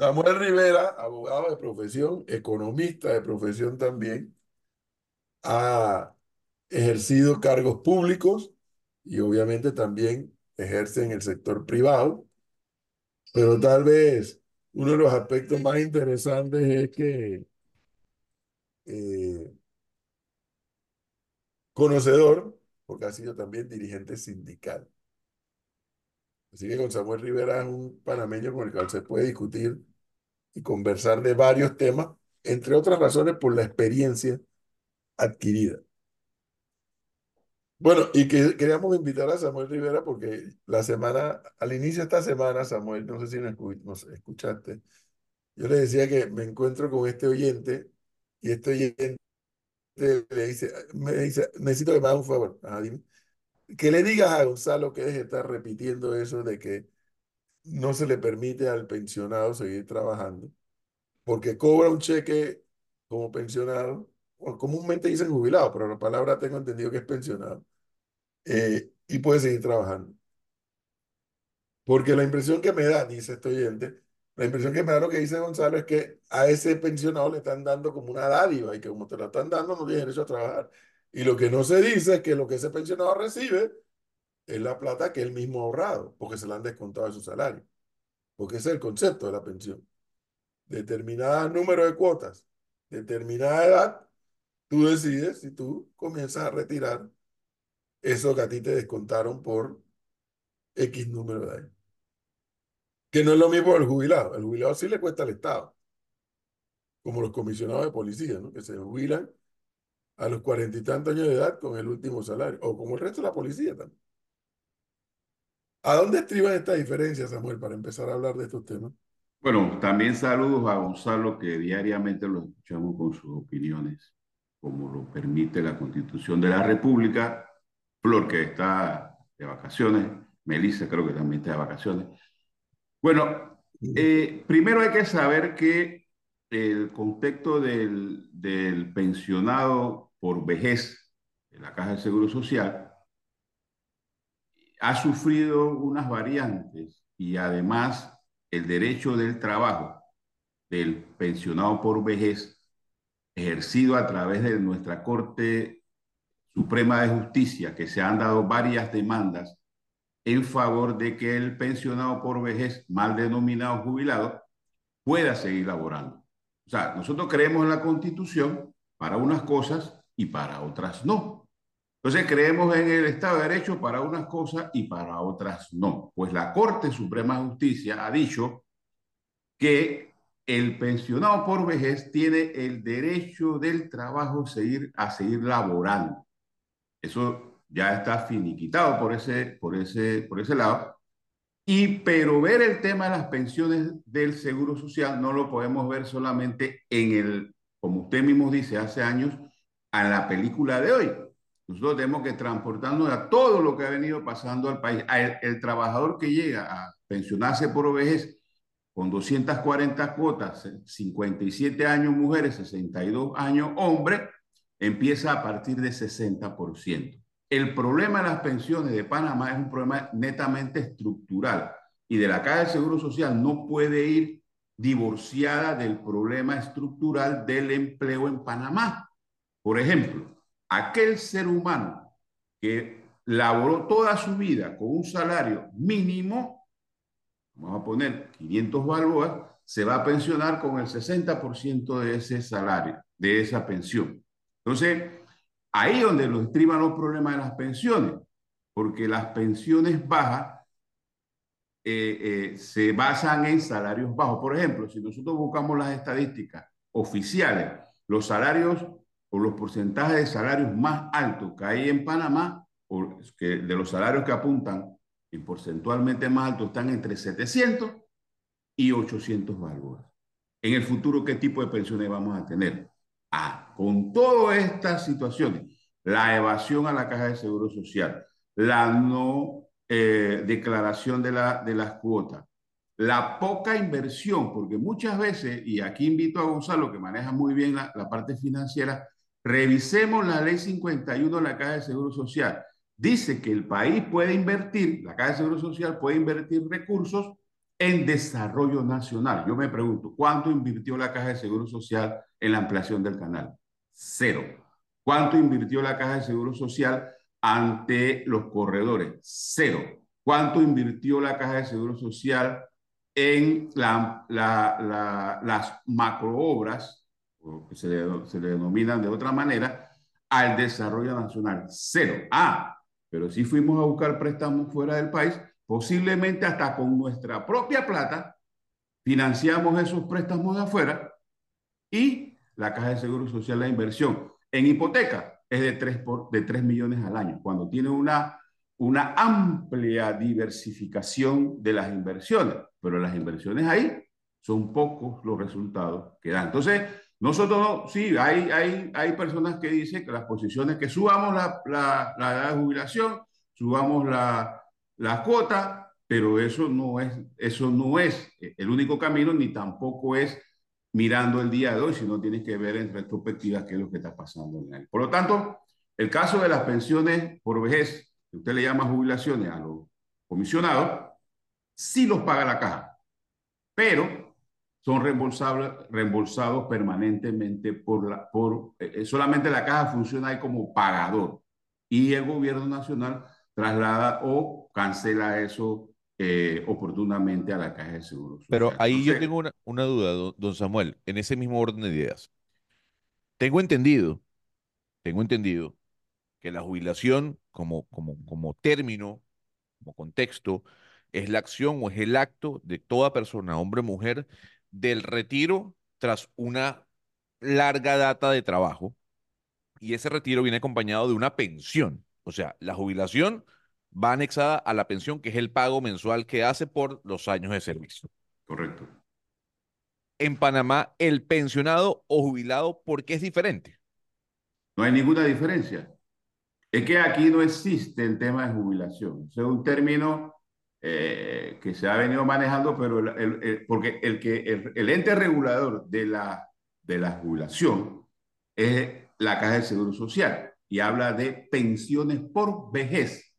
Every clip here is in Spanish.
Samuel Rivera, abogado de profesión, economista de profesión también, ha ejercido cargos públicos y obviamente también ejerce en el sector privado, pero tal vez uno de los aspectos más interesantes es que eh, conocedor, porque ha sido también dirigente sindical. Así que con Samuel Rivera es un panameño con el cual se puede discutir y conversar de varios temas, entre otras razones por la experiencia adquirida. Bueno, y que queríamos invitar a Samuel Rivera porque la semana, al inicio de esta semana, Samuel, no sé si nos, escuchaste, yo le decía que me encuentro con este oyente y este oyente le dice, me dice, necesito que me haga un favor. Que le digas a Gonzalo que deje de estar repitiendo eso de que no se le permite al pensionado seguir trabajando porque cobra un cheque como pensionado, o comúnmente dicen jubilado, pero la palabra tengo entendido que es pensionado, eh, y puede seguir trabajando. Porque la impresión que me da, dice este oyente, la impresión que me da lo que dice Gonzalo es que a ese pensionado le están dando como una dádiva y que como te la están dando no tiene derecho a trabajar. Y lo que no se dice es que lo que ese pensionado recibe es la plata que él mismo ha ahorrado, porque se la han descontado de su salario. Porque ese es el concepto de la pensión. Determinada número de cuotas, determinada edad, tú decides si tú comienzas a retirar eso que a ti te descontaron por X número de años. Que no es lo mismo el jubilado. El jubilado sí le cuesta al Estado. Como los comisionados de policía, ¿no? Que se jubilan a los cuarenta y tantos años de edad con el último salario. O como el resto de la policía también. ¿A dónde estriban estas diferencias, Samuel, para empezar a hablar de estos temas? Bueno, también saludos a Gonzalo, que diariamente lo escuchamos con sus opiniones, como lo permite la Constitución de la República. Flor, que está de vacaciones. Melissa, creo que también está de vacaciones. Bueno, eh, primero hay que saber que el contexto del, del pensionado por vejez de la Caja de Seguro Social ha sufrido unas variantes y además el derecho del trabajo del pensionado por vejez ejercido a través de nuestra Corte Suprema de Justicia, que se han dado varias demandas en favor de que el pensionado por vejez, mal denominado jubilado, pueda seguir laborando. O sea, nosotros creemos en la Constitución para unas cosas y para otras no. Entonces creemos en el Estado de Derecho para unas cosas y para otras no. Pues la Corte Suprema de Justicia ha dicho que el pensionado por vejez tiene el derecho del trabajo seguir, a seguir laborando. Eso ya está finiquitado por ese, por ese, por ese lado. Y pero ver el tema de las pensiones del Seguro Social no lo podemos ver solamente en el, como usted mismo dice hace años, a la película de hoy nosotros tenemos que transportarnos a todo lo que ha venido pasando al país. El, trabajador que llega a pensionarse por vejez con 240 cuotas, 57 años mujeres, 62 años hombres, empieza a partir de 60%. El problema de las pensiones de Panamá es un problema netamente estructural y de la Caja de Seguro Social no puede ir divorciada del problema estructural del empleo en Panamá. Por ejemplo, aquel ser humano que laboró toda su vida con un salario mínimo, vamos a poner 500 balboas, se va a pensionar con el 60% de ese salario, de esa pensión. Entonces, ahí donde lo estriban los problemas de las pensiones, porque las pensiones bajas eh, eh, se basan en salarios bajos. Por ejemplo, si nosotros buscamos las estadísticas oficiales, los salarios o los porcentajes de salarios más altos que hay en Panamá, o que de los salarios que apuntan y porcentualmente más altos están entre 700 y 800 balboas. En el futuro, ¿qué tipo de pensiones vamos a tener? Ah, con todas estas situaciones, la evasión a la caja de seguro social, la no eh, declaración de, la, de las cuotas, la poca inversión, porque muchas veces, y aquí invito a Gonzalo, que maneja muy bien la, la parte financiera, Revisemos la ley 51 de la Caja de Seguro Social. Dice que el país puede invertir, la Caja de Seguro Social puede invertir recursos en desarrollo nacional. Yo me pregunto, ¿cuánto invirtió la Caja de Seguro Social en la ampliación del canal? Cero. ¿Cuánto invirtió la Caja de Seguro Social ante los corredores? Cero. ¿Cuánto invirtió la Caja de Seguro Social en la, la, la, las macroobras, que se le, se le denominan de otra manera, al desarrollo nacional? Cero. Ah, pero si fuimos a buscar préstamos fuera del país, posiblemente hasta con nuestra propia plata, financiamos esos préstamos de afuera y la Caja de Seguro Social, la inversión en hipoteca es de 3, por, de 3 millones al año, cuando tiene una, una amplia diversificación de las inversiones, pero las inversiones ahí son pocos los resultados que dan. Entonces, nosotros no, sí, hay, hay, hay personas que dicen que las posiciones, que subamos la, la, la edad de jubilación, subamos la, la cuota, pero eso no, es, eso no es el único camino, ni tampoco es mirando el día de hoy, sino tienes que ver en retrospectiva qué es lo que está pasando en él. Por lo tanto, el caso de las pensiones por vejez, que usted le llama jubilaciones a los comisionados, sí los paga la caja, pero son reembolsados permanentemente por la, por, eh, solamente la caja funciona ahí como pagador y el gobierno nacional traslada o cancela eso eh, oportunamente a la caja de seguros. Pero ahí yo tengo una, una duda, don Samuel, en ese mismo orden de ideas. Tengo entendido, tengo entendido que la jubilación como, como, como término, como contexto, es la acción o es el acto de toda persona, hombre o mujer, del retiro tras una larga data de trabajo. Y ese retiro viene acompañado de una pensión. O sea, la jubilación va anexada a la pensión, que es el pago mensual que hace por los años de servicio. Correcto. En Panamá, el pensionado o jubilado, ¿por qué es diferente? No hay ninguna diferencia. Es que aquí no existe el tema de jubilación. Es un término eh, que se ha venido manejando, pero el, porque el, que, el, ente regulador de la, de la jubilación es la Caja de Seguro Social y habla de pensiones por vejez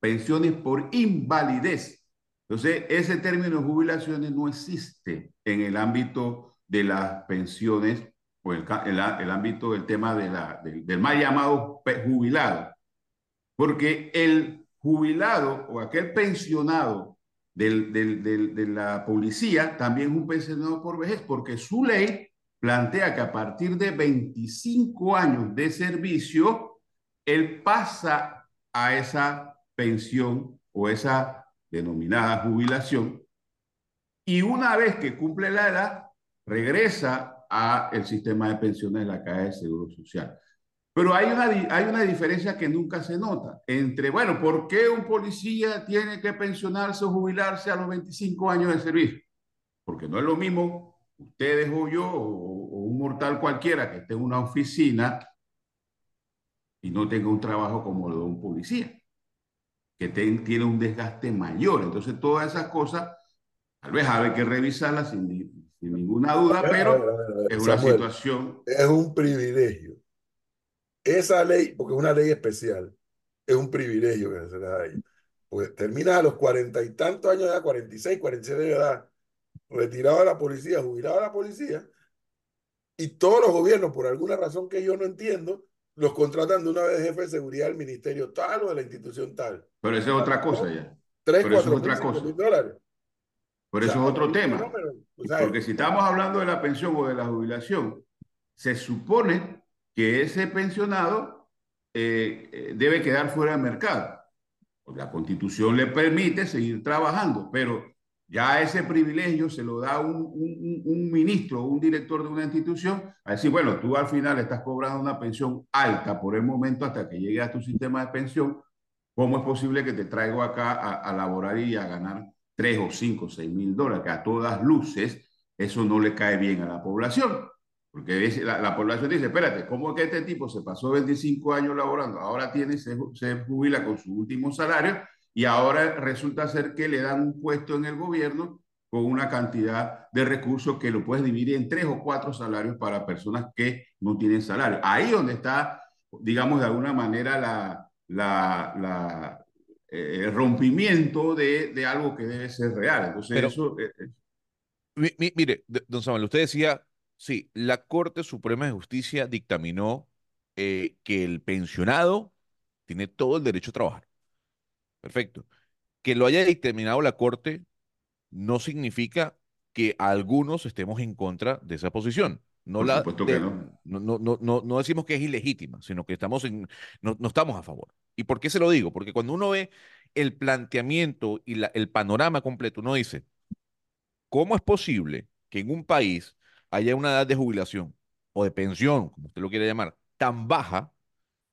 pensiones por invalidez. Entonces, ese término jubilaciones no existe en el ámbito de las pensiones o el, el, el ámbito del tema de la, del, del mal llamado jubilado. Porque el jubilado o aquel pensionado de la policía también es un pensionado por vejez, porque su ley plantea que a partir de 25 años de servicio, él pasa a esa pensión o esa denominada jubilación. Y una vez que cumple la edad, regresa al sistema de pensiones de la Caja de Seguro Social. Pero hay una, hay una diferencia que nunca se nota entre, bueno, ¿por qué un policía tiene que pensionarse o jubilarse a los 25 años de servicio? Porque no es lo mismo ustedes o yo o, o un mortal cualquiera que esté en una oficina y no tenga un trabajo como el de un policía que tiene un desgaste mayor. Entonces, todas esas cosas, tal vez hay que revisarlas sin, sin ninguna duda, pero es una situación. Es un privilegio. Esa ley, porque es una ley especial, es un privilegio que se les da ahí. Pues terminas a los cuarenta y tantos años de edad, 46, 47 de edad, retirado de la policía, jubilado de la policía, y todos los gobiernos, por alguna razón que yo no entiendo, los contratan de una vez jefe de seguridad del ministerio tal o de la institución tal. Pero eso es otra cosa ya. Tres, Pero cuatro, eso es otra cosa. dólares. Pero eso es otro tema. Porque si estamos hablando de la pensión o de la jubilación, se supone que ese pensionado eh, eh, debe quedar fuera del mercado. La constitución le permite seguir trabajando, pero ya ese privilegio se lo da un, un, un ministro un director de una institución a decir, bueno, tú al final estás cobrando una pensión alta por el momento hasta que llegue a tu sistema de pensión. ¿Cómo es posible que te traigo acá a, a laborar y a ganar 3 o 5 o 6 mil dólares? Que a todas luces eso no le cae bien a la población. Porque la, la, población dice, espérate, ¿cómo es que este tipo se pasó 25 años laborando? Ahora tiene, se, se jubila con su último salario y ahora resulta ser que le dan un puesto en el gobierno con una cantidad de recursos que lo puedes dividir en tres o cuatro salarios para personas que no tienen salario. Ahí donde está, digamos, de alguna manera la, la, la eh, rompimiento de, de, algo que debe ser real. Entonces, Pero, eso... Eh, mi, mire, don Samuel, usted decía, sí, la Corte Suprema de Justicia dictaminó eh, que el pensionado tiene todo el derecho a trabajar. Perfecto. Que lo haya dictaminado la Corte no significa que algunos estemos en contra de esa posición. No, por la de, que no. No, no, no. no, decimos que es ilegítima, sino que estamos en, no, no estamos a favor. ¿Y por qué se lo digo? Porque cuando uno ve el planteamiento y la, el panorama completo, uno dice, ¿cómo es posible que en un país haya una edad de jubilación o de pensión, como usted lo quiere llamar, tan baja,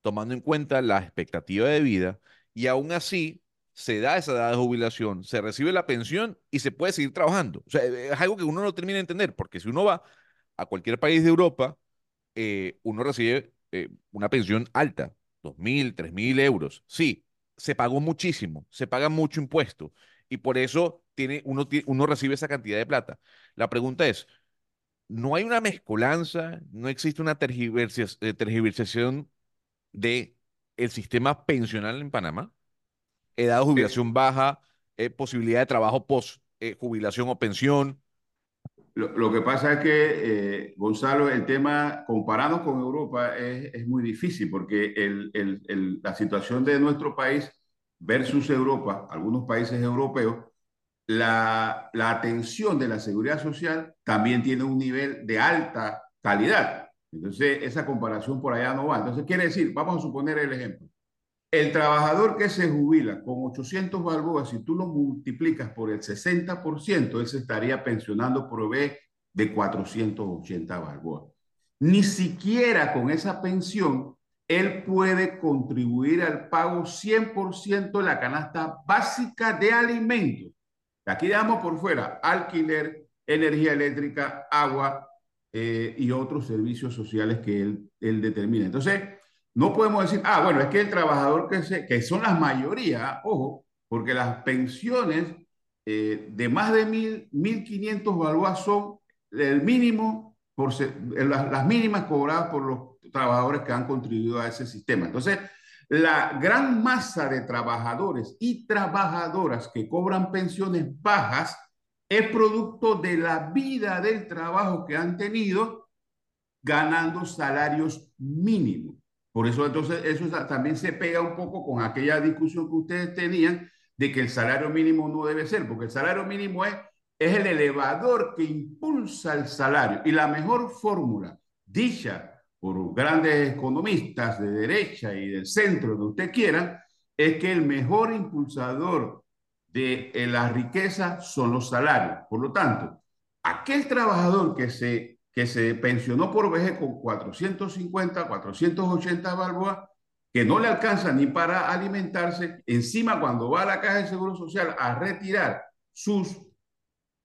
tomando en cuenta la expectativa de vida, y aún así se da esa edad de jubilación, se recibe la pensión y se puede seguir trabajando? O sea, es algo que uno no termina de entender, porque si uno va a cualquier país de Europa, eh, uno recibe eh, una pensión alta, dos mil, tres mil euros. Sí, se pagó muchísimo, se paga mucho impuesto y por eso tiene, uno recibe esa cantidad de plata. La pregunta es, ¿no hay una mezcolanza, no existe una tergiversación, eh, tergiversación de el sistema pensional en Panamá? Edad de jubilación baja, eh, posibilidad de trabajo post eh, jubilación o pensión, lo, lo, que pasa es que, eh, Gonzalo, el tema, comparado con Europa, es, es muy difícil porque el, el, el, la situación de nuestro país versus Europa, algunos países europeos, la, la, atención de la seguridad social también tiene un nivel de alta calidad. Entonces, esa comparación por allá no va. Entonces, quiere decir, vamos a suponer el ejemplo. El trabajador que se jubila con 800 balboas, si tú lo multiplicas por el 60%, él se estaría pensionando por vez de 480 balboas. Ni siquiera con esa pensión, él puede contribuir al pago 100% de la canasta básica de alimentos. Aquí damos por fuera alquiler, energía eléctrica, agua eh, y otros servicios sociales que él, él determina. Entonces, no podemos decir, ah, bueno, es que el trabajador que, se, que son las mayoría, ojo, porque las pensiones eh, de más de mil, 1.500 balboas son el mínimo, por ser, las, las mínimas cobradas por los trabajadores que han contribuido a ese sistema. Entonces, la gran masa de trabajadores y trabajadoras que cobran pensiones bajas es producto de la vida del trabajo que han tenido ganando salarios mínimos. Por eso entonces eso también se pega un poco con aquella discusión que ustedes tenían de que el salario mínimo no debe ser, porque el salario mínimo es, es el elevador que impulsa el salario. Y la mejor fórmula, dicha por grandes economistas de derecha y del centro, de usted quiera, es que el mejor impulsador de la riqueza son los salarios. Por lo tanto, aquel trabajador que se que se pensionó por vejez con 450, 480 balboas, que no le alcanza ni para alimentarse, encima cuando va a la caja de seguro social a retirar sus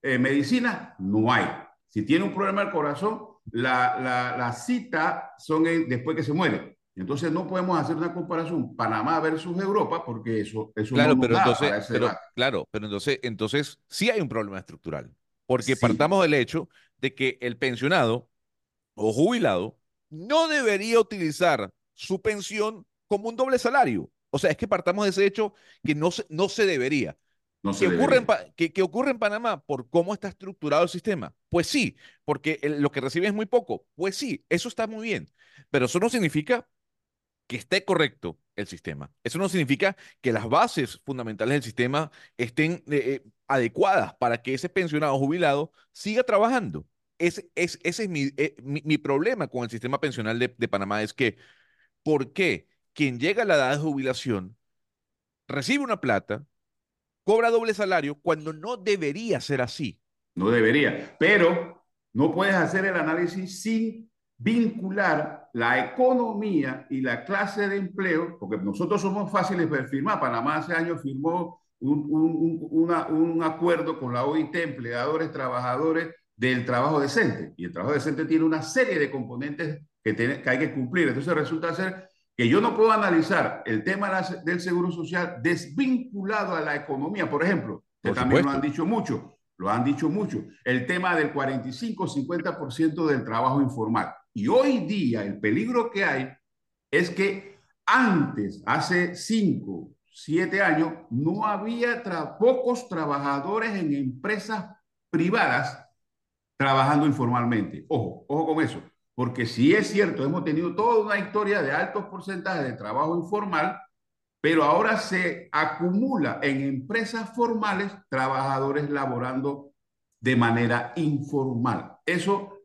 eh, medicinas, no hay. Si tiene un problema del corazón, la, la, la cita son en, después que se muere. Entonces no podemos hacer una comparación Panamá versus Europa porque eso, eso claro, no pero entonces, pero, claro, pero entonces, entonces sí hay un problema estructural. Porque sí. partamos del hecho de que el pensionado o jubilado no debería utilizar su pensión como un doble salario. O sea, es que partamos de ese hecho que no se, no se debería. No ¿Qué, ocurre en, ¿qué, ¿Qué, ocurre en Panamá por cómo está estructurado el sistema? Pues sí, porque el, lo que recibe es muy poco. Pues sí, eso está muy bien. Pero eso no significa que esté correcto el sistema. Eso no significa que las bases fundamentales del sistema estén eh, adecuadas para que ese pensionado jubilado siga trabajando. Ese, es, ese es mi, eh, mi, mi, problema con el sistema pensional de, de, Panamá, es que, ¿por qué quien llega a la edad de jubilación recibe una plata, cobra doble salario, cuando no debería ser así? No debería, pero no puedes hacer el análisis sin vincular la economía y la clase de empleo, porque nosotros somos fáciles de firmar. Panamá hace años firmó un, un, una, un acuerdo con la OIT, empleadores, trabajadores, del trabajo decente. Y el trabajo decente tiene una serie de componentes que, tiene, que hay que cumplir. Entonces resulta ser que yo no puedo analizar el tema del seguro social desvinculado a la economía. Por ejemplo, que también lo han dicho mucho, lo han dicho mucho, el tema del 45-50% del trabajo informal. Y hoy día el peligro que hay es que antes, hace 5, siete años, no había pocos trabajadores en empresas privadas trabajando informalmente. Ojo, ojo con eso, porque si es cierto, hemos tenido toda una historia de altos porcentajes de trabajo informal, pero ahora se acumula en empresas formales trabajadores laborando de manera informal. Eso,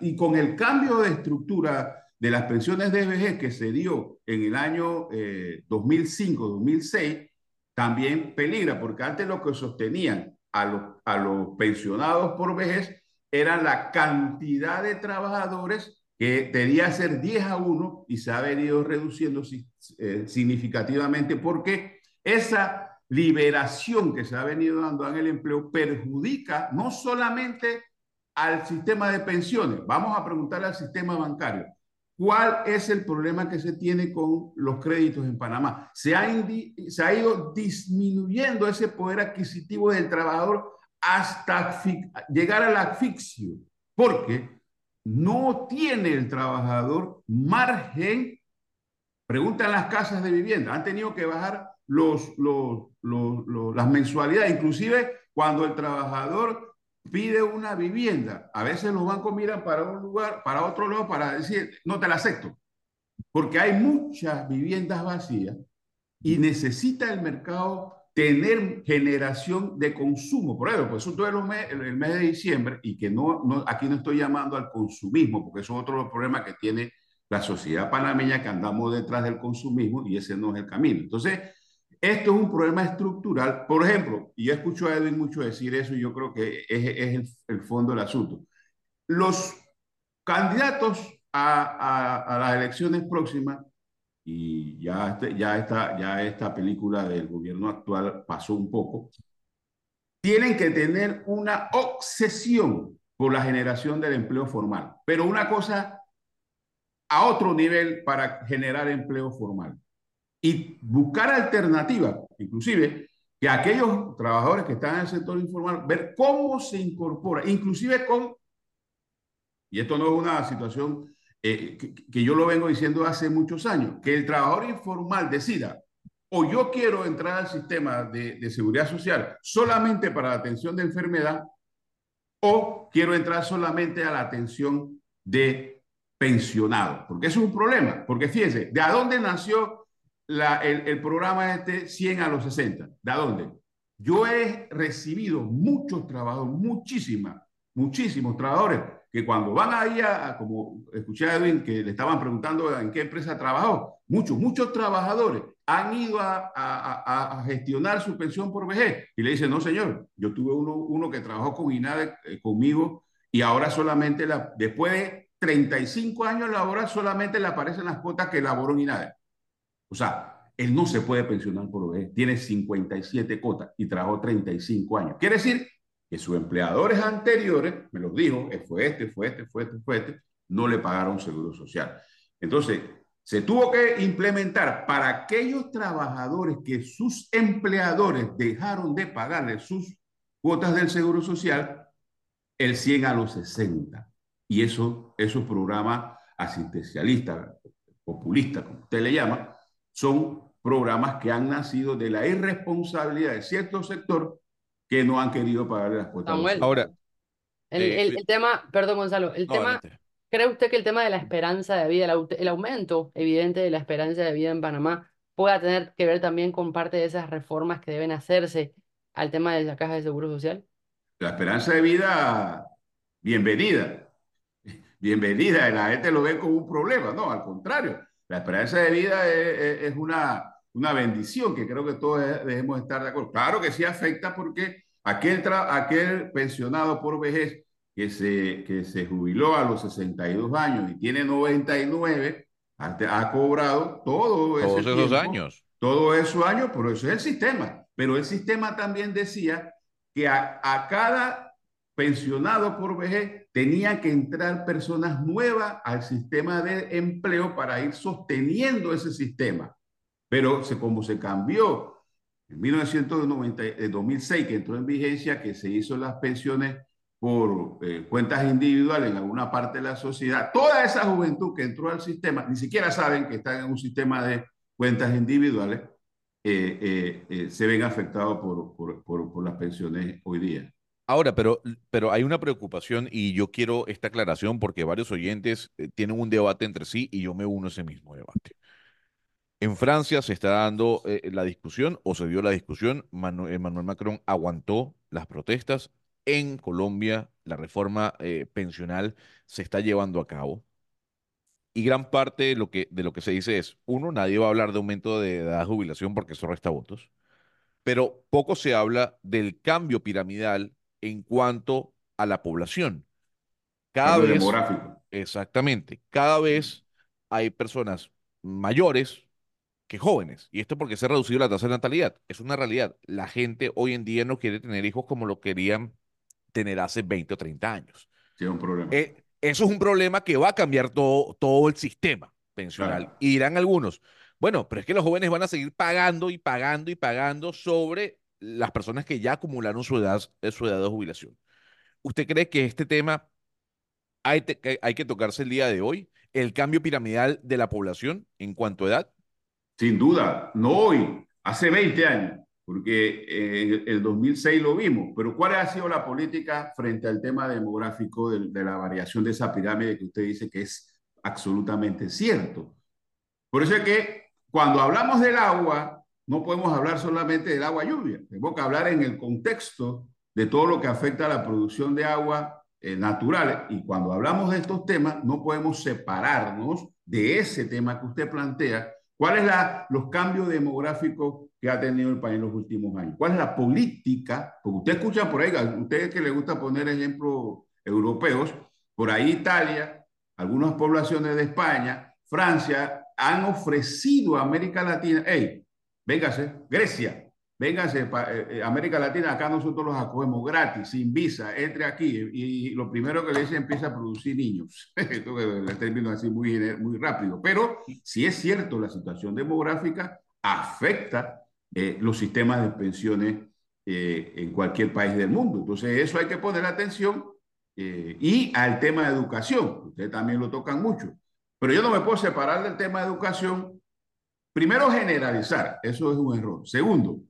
y con el cambio de estructura de las pensiones de vejez que se dio en el año 2005-2006, eh, también peligra, porque antes lo que sostenían a los, a los pensionados por vejez era la cantidad de trabajadores que debía ser 10 a 1 y se ha venido reduciendo eh, significativamente porque esa liberación que se ha venido dando en el empleo perjudica no solamente al sistema de pensiones, vamos a preguntarle al sistema bancario, ¿cuál es el problema que se tiene con los créditos en Panamá? Se ha, se ha ido disminuyendo ese poder adquisitivo del trabajador hasta llegar al asfixio, porque no tiene el trabajador margen. Preguntan las casas de vivienda, han tenido que bajar los, las mensualidades, inclusive cuando el trabajador pide una vivienda, a veces los bancos miran para un lugar, para otro lado, para decir, no te la acepto, porque hay muchas viviendas vacías y necesita el mercado tener generación de consumo. Por ejemplo, pues eso todo el el mes de diciembre y que no, no, aquí no estoy llamando al consumismo, porque eso es otro problema que tiene la sociedad panameña, que andamos detrás del consumismo y ese no es el camino. Entonces, esto es un problema estructural. Por ejemplo, y yo escucho a Edwin mucho decir eso y yo creo que es, es el, el, fondo del asunto. Los candidatos a las elecciones próximas y ya, este, ya, esta, ya esta película del gobierno actual pasó un poco, tienen que tener una obsesión por la generación del empleo formal, pero una cosa a otro nivel para generar empleo formal. Y buscar alternativas, inclusive que aquellos trabajadores que están en el sector informal, ver cómo se incorpora, inclusive con, y esto no es una situación eh, que, yo lo vengo diciendo hace muchos años, que el trabajador informal decida, o yo quiero entrar al sistema de, de seguridad social solamente para la atención de enfermedad, o quiero entrar solamente a la atención de pensionados, porque eso es un problema, porque fíjense, ¿de dónde nació la, el, el, programa este 100 a los 60? ¿De dónde? Yo he recibido muchos trabajadores, muchísimas, muchísimos trabajadores que cuando van ahí a, como escuché a Edwin, que le estaban preguntando en qué empresa trabajó, muchos, muchos trabajadores han ido a, a, a gestionar su pensión por vejez y le dicen, no señor, yo tuve uno, uno que trabajó con INADE eh, conmigo y ahora solamente, la, después de 35 años labora, solamente le aparecen las cuotas que elaboró en INADE. O sea, él no se puede pensionar por vejez, tiene 57 cuotas y trabajó 35 años. Quiere decir que sus empleadores anteriores, me los dijo, eh, fue este, fue este, fue este, fue este, no le pagaron seguro social. Entonces, se tuvo que implementar para aquellos trabajadores que sus empleadores dejaron de pagarle sus cuotas del seguro social, el 100 a los 60. Y eso, esos programas asistencialistas, populistas, como usted le llama, son programas que han nacido de la irresponsabilidad de cierto sector que no han querido pagar las cuotas. Samuel, Ahora, el, eh, el- el tema, perdón Gonzalo, el no, tema, adelante. ¿cree usted que el tema de la esperanza de vida, el, au- el aumento evidente de la esperanza de vida en Panamá pueda tener que ver también con parte de esas reformas que deben hacerse al tema de la caja de seguro social? La esperanza de vida, bienvenida. Bienvenida, la gente lo ve como un problema, no, al contrario. La esperanza de vida es, es- es una, una bendición que creo que todos debemos estar de acuerdo. Claro que sí afecta porque aquel, aquel pensionado por vejez que se, que se jubiló a los 62 años y tiene 99, ha, ha cobrado todo ese Todos esos tiempo, años. todos esos años, pero eso es el sistema. Pero el sistema también decía que a, a cada pensionado por vejez tenía que entrar personas nuevas al sistema de empleo para ir sosteniendo ese sistema. Pero se, como se cambió en 1990, eh, 2006, que entró en vigencia, que se hizo las pensiones por eh, cuentas individuales en alguna parte de la sociedad, toda esa juventud que entró al sistema, ni siquiera saben que están en un sistema de cuentas individuales eh, eh, eh, se ven afectados por, por, por, por, las pensiones hoy día. Ahora, pero, pero hay una preocupación y yo quiero esta aclaración porque varios oyentes tienen un debate entre sí y yo me uno a ese mismo debate. En Francia se está dando eh, la discusión o se dio la discusión. Manu Emmanuel Macron aguantó las protestas. En Colombia la reforma eh, pensional se está llevando a cabo. Y gran parte de lo, que, de lo que se dice es, uno, nadie va a hablar de aumento de edad de jubilación porque eso resta votos. Pero poco se habla del cambio piramidal en cuanto a la población. Cada Cambio vez, demográfico. exactamente, cada vez hay personas mayores que jóvenes. Y esto porque se ha reducido la tasa de natalidad. Es una realidad. La gente hoy en día no quiere tener hijos como lo querían tener hace 20 o 30 años. Sí, es un problema. Eh, eso es un problema que va a cambiar todo, todo el sistema pensional. Claro. Y dirán algunos, bueno, pero es que los jóvenes van a seguir pagando y pagando y pagando sobre las personas que ya acumularon su edad, eh, su edad de jubilación. ¿Usted cree que este tema hay, te- hay que tocarse el día de hoy? ¿El cambio piramidal de la población en cuanto a edad? Sin duda, no hoy, hace 20 años, porque en el- el 2006 lo vimos, pero ¿cuál ha sido la política frente al tema demográfico de, de la variación de esa pirámide que usted dice que es absolutamente cierto? Por eso es que cuando hablamos del agua, no podemos hablar solamente del agua lluvia, tenemos que hablar en el contexto de todo lo que afecta a la producción de agua eh, natural. Y cuando hablamos de estos temas, no podemos separarnos de ese tema que usted plantea. ¿Cuáles son los cambios demográficos que ha tenido el país en los últimos años? ¿Cuál es la política? Porque usted escucha por ahí, a ustedes que les gusta poner ejemplos europeos, por ahí Italia, algunas poblaciones de España, Francia, han ofrecido a América Latina, hey, véngase, Grecia, véngase, pa, eh, América Latina, acá nosotros los acogemos gratis, sin visa, entre aquí, y, lo primero que le dice empieza a producir niños. Esto el término así muy, muy rápido, pero si es cierto, la situación demográfica afecta eh, los sistemas de pensiones eh, en cualquier país del mundo. Entonces, eso hay que poner atención eh, y al tema de educación, ustedes también lo tocan mucho. Pero yo no me puedo separar del tema de educación. Primero, generalizar, eso es un error. Segundo,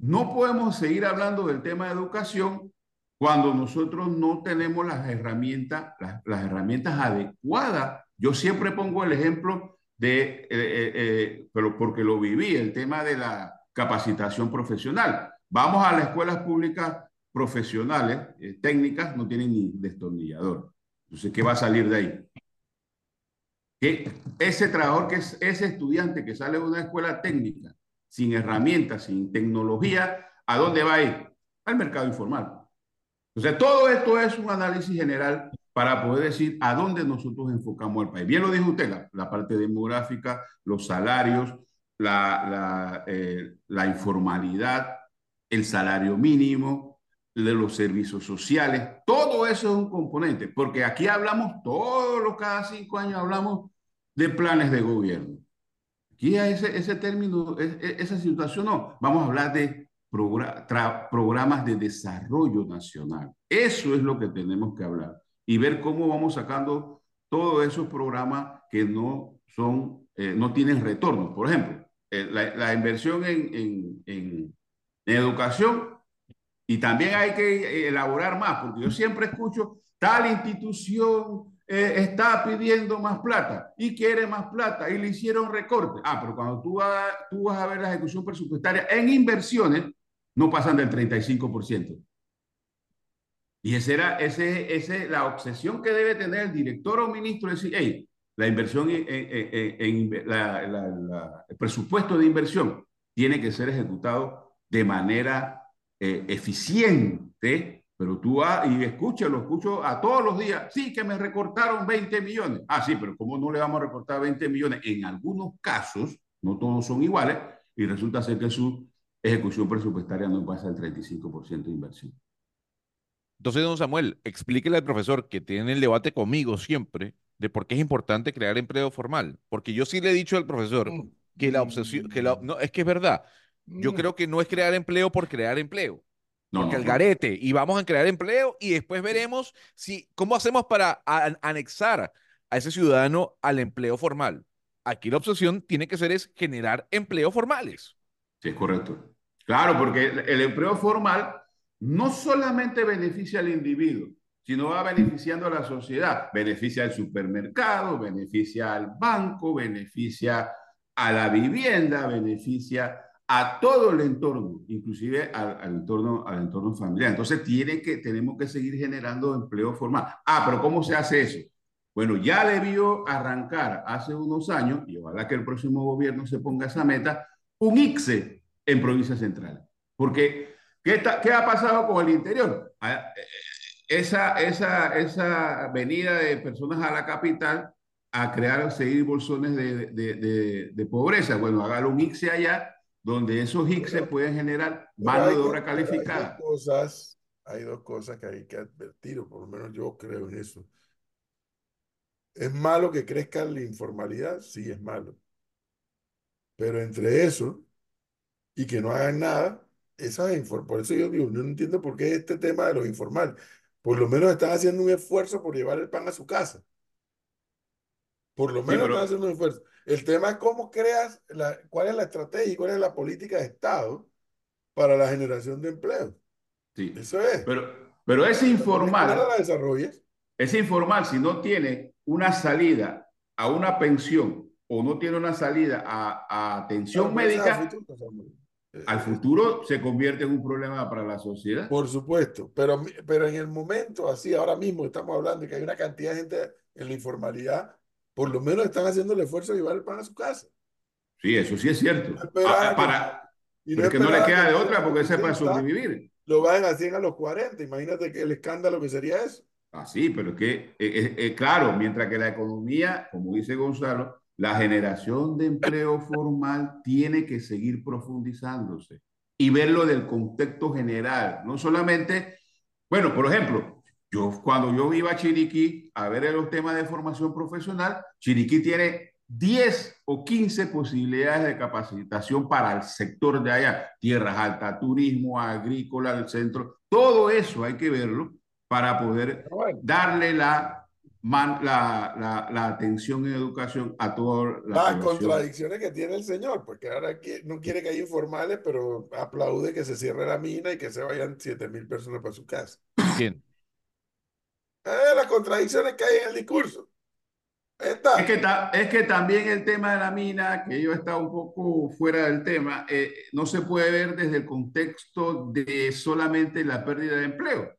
no podemos seguir hablando del tema de educación cuando nosotros no tenemos las herramientas, las, herramientas adecuadas. Yo siempre pongo el ejemplo de, eh, eh, eh, pero porque lo viví, el tema de la capacitación profesional. Vamos a las escuelas públicas profesionales, técnicas, no tienen ni destornillador. Entonces, ¿qué va a salir de ahí? Que ese trabajador, que es ese estudiante que sale de una escuela técnica, sin herramientas, sin tecnología, ¿a dónde va a ir? Al mercado informal. O todo esto es un análisis general para poder decir a dónde nosotros enfocamos el país. Bien lo dijo usted, la, parte demográfica, los salarios, la, la, eh, la informalidad, el salario mínimo, de los servicios sociales, todo eso es un componente, porque aquí hablamos todos los cada cinco años hablamos de planes de gobierno. Aquí ese, ese término, esa situación no, vamos a hablar de programas de desarrollo nacional. Eso es lo que tenemos que hablar y ver cómo vamos sacando todos esos programas que no son, eh, no tienen retorno. Por ejemplo, eh, la, la, inversión en, en, en, en, educación y también hay que elaborar más, porque yo siempre escucho, tal institución eh, está pidiendo más plata y quiere más plata y le hicieron recorte. Ah, pero cuando tú, va, tú vas a ver la ejecución presupuestaria en inversiones, no pasan del 35%. Y esa era ese, ese, la obsesión que debe tener el director o ministro, decir, hey, la inversión, en, en, en la, la, la, el presupuesto de inversión tiene que ser ejecutado de manera eh, eficiente, pero tú vas y escucha, lo escucho a todos los días, sí, que me recortaron 20 millones. Ah, sí, pero ¿cómo no le vamos a recortar 20 millones? En algunos casos, no todos son iguales, y resulta ser que su ejecución presupuestaria no pasa el 35% de inversión. Entonces, don Samuel, explíquele al profesor que tiene el debate conmigo siempre de por qué es importante crear empleo formal. Porque yo sí le he dicho al profesor que la obsesión, que la, no, es que es verdad. Yo creo que no es crear empleo por crear empleo. No, porque no, el garete, y vamos a crear empleo y después veremos si, cómo hacemos para an anexar a ese ciudadano al empleo formal. Aquí la obsesión tiene que ser es generar empleos formales. Sí, es correcto. Claro, porque el empleo formal no solamente beneficia al individuo, sino va beneficiando a la sociedad. Beneficia al supermercado, beneficia al banco, beneficia a la vivienda, beneficia a todo el entorno, inclusive al, al, entorno, al entorno familiar. Entonces tiene que, tenemos que seguir generando empleo formal. Ah, pero ¿cómo se hace eso? Bueno, ya debió arrancar hace unos años, y ojalá que el próximo gobierno se ponga esa meta, un ICSE en provincias centrales. Porque, ¿qué, está, ¿qué ha pasado con el interior? Ah, eh, esa, esa, esa venida de personas a la capital a crear, seguir bolsones de, de, de, de pobreza. Bueno, hágalo un ICSE allá, donde esos ICSE pueden generar mano de obra calificada. Hay dos, cosas, hay dos cosas que hay que advertir, o por lo menos yo creo en eso. ¿Es malo que crezca la informalidad? Sí, es malo. Pero entre eso y que no hagan nada, esa por eso yo digo, no entiendo por qué este tema de lo informal. Por lo menos están haciendo un esfuerzo por llevar el pan a su casa. Por lo menos sí, pero... están haciendo un esfuerzo. El tema es cómo creas, la, cuál es la estrategia y cuál es la política de Estado para la generación de empleo. Sí. Eso es. Pero, pero es informal. ¿Cómo la desarrolles? Es informal si no tiene una salida a una pensión o no tiene una salida a, a atención médica. Al futuro se convierte en un problema para la sociedad. Por supuesto, pero, pero en el momento, así ahora mismo estamos hablando de que hay una cantidad de gente en la informalidad, por lo menos están haciendo el esfuerzo de llevar el pan a su casa. Sí, eso sí es cierto. No ah, para, y no, porque no le queda de otra porque ese para sobrevivir. Lo van a hacer a los 40, imagínate que el escándalo que sería eso. Ah, sí, pero es que, eh, eh, eh, claro, mientras que la economía, como dice Gonzalo, la generación de empleo formal tiene que seguir profundizándose y verlo del contexto general, no solamente, bueno, por ejemplo, yo cuando yo iba a Chiriquí a ver los temas de formación profesional, Chiriquí tiene 10 o 15 posibilidades de capacitación para el sector de allá, tierras altas, turismo, agrícola, el centro, todo eso hay que verlo para poder darle la Man, la, la, la, atención en educación a todas las contradicciones que tiene el señor, porque ahora no quiere que haya informales, pero aplaude que se cierre la mina y que se vayan 7 mil personas para su casa. ¿Quién? Eh, las contradicciones que hay en el discurso. Está. Es, que ta, es que también el tema de la mina, que yo he estado un poco fuera del tema, eh, no se puede ver desde el contexto de solamente la pérdida de empleo,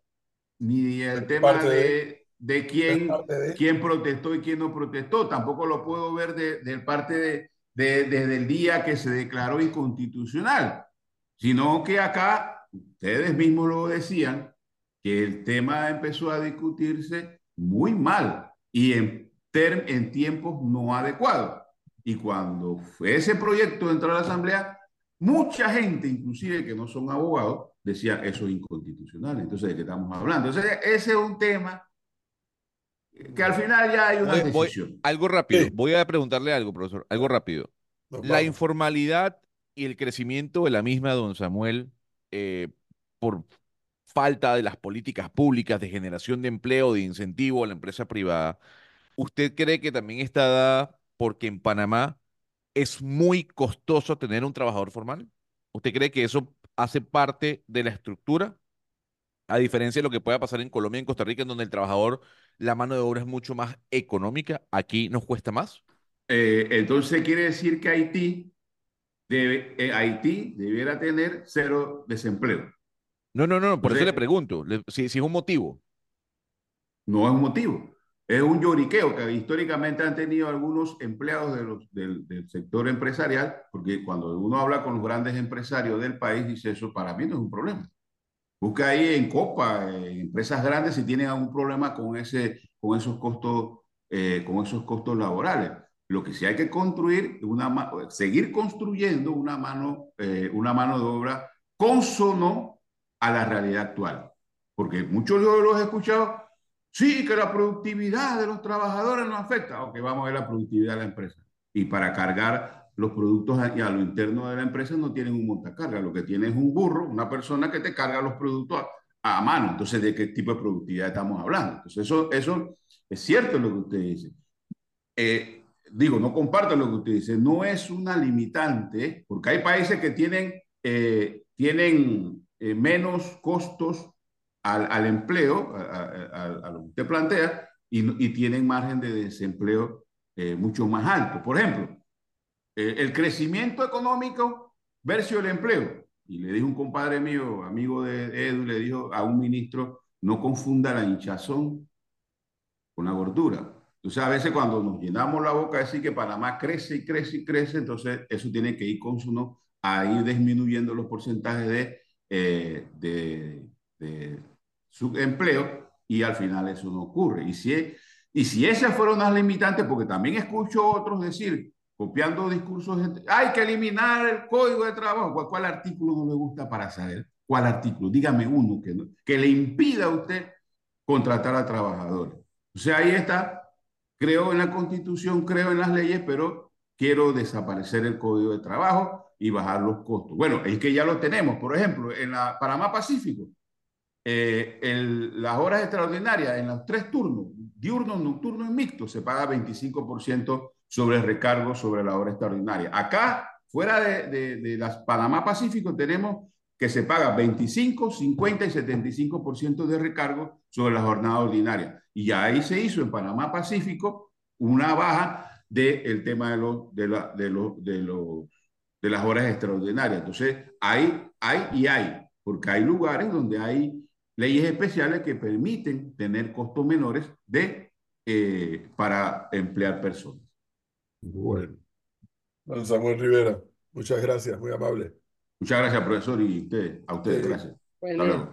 ni el tema de, de de quién, de... quién protestó y quién no protestó. Tampoco lo puedo ver de, de parte de, de, desde el día que se declaró inconstitucional, sino que acá, ustedes mismos lo decían, que el tema empezó a discutirse muy mal y en, en tiempos no adecuados. Y cuando fue ese proyecto entró a la Asamblea, mucha gente, inclusive que no son abogados, decía eso es inconstitucional. Entonces, ¿de qué estamos hablando? Entonces, ese es un tema que al final ya hay una voy, decisión. Voy, algo rápido, sí. voy a preguntarle algo, profesor, algo rápido. La informalidad y el crecimiento de la misma, don Samuel, eh, por falta de las políticas públicas de generación de empleo, de incentivo a la empresa privada, ¿usted cree que también está dada porque en Panamá es muy costoso tener un trabajador formal? ¿Usted cree que eso hace parte de la estructura? A diferencia de lo que pueda pasar en Colombia y en Costa Rica, en donde el trabajador, la mano de obra es mucho más económica, aquí nos cuesta más. Eh, entonces quiere decir que Haití, debe, eh, Haití debiera tener cero desempleo. No, no, no, por entonces, eso le pregunto, le, si, si, es un motivo. No es un motivo, es un lloriqueo que históricamente han tenido algunos empleados de los, del, del sector empresarial, porque cuando uno habla con los grandes empresarios del país, dice eso, para mí no es un problema. Busca ahí en Copa, en empresas grandes, si tienen algún problema con, ese, con, esos costos, eh, con esos costos laborales. Lo que sí hay que construir, una, seguir construyendo una mano, eh, una mano de obra consono a la realidad actual. Porque muchos yo los he escuchado, sí, que la productividad de los trabajadores no afecta. Ok, vamos a ver la productividad de la empresa. Y para cargar los productos a, a, lo interno de la empresa no tienen un montacarga, lo que tiene es un burro, una persona que te carga los productos a, a, mano. Entonces, ¿de qué tipo de productividad estamos hablando? Entonces, eso, eso es cierto lo que usted dice. Eh, digo, no comparto lo que usted dice, no es una limitante, porque hay países que tienen, eh, tienen eh, menos costos al, al empleo, a, a, a, lo que usted plantea, y, y tienen margen de desempleo eh, mucho más alto. Por ejemplo, eh, el crecimiento económico versus el empleo. Y le dijo un compadre mío, amigo de Edu, le dijo a un ministro, no confunda la hinchazón con la gordura. Entonces, a veces cuando nos llenamos la boca, decir que Panamá crece y crece y crece, entonces eso tiene que ir con su no a ir disminuyendo los porcentajes de, eh, de, de su empleo y al final eso no ocurre. Y si, y si esas fueron las limitantes, porque también escucho otros decir, copiando discursos, hay que eliminar el código de trabajo. ¿Cuál, cuál artículo no le gusta para saber? ¿Cuál artículo? Dígame uno que, que le impida a usted contratar a trabajadores. O sea, ahí está. Creo en la constitución, creo en las leyes, pero quiero desaparecer el código de trabajo y bajar los costos. Bueno, es que ya lo tenemos. Por ejemplo, en la Panamá Pacífico, eh, las horas extraordinarias en los tres turnos, diurno, nocturno y mixto, se paga 25% sobre el recargo sobre la hora extraordinaria. Acá, fuera de, de, de las Panamá Pacífico, tenemos que se paga 25, 50 y 75% de recargo sobre la jornada ordinaria. Y ya ahí se hizo en Panamá Pacífico una baja del de tema de, los de, la, de, lo, de, lo, de las horas extraordinarias. Entonces, hay, hay y hay, porque hay lugares donde hay leyes especiales que permiten tener costos menores de, eh, para emplear personas. Bueno. Don Samuel Rivera, muchas gracias, muy amable. Muchas gracias, profesor, y usted, a ustedes, gracias. Bueno.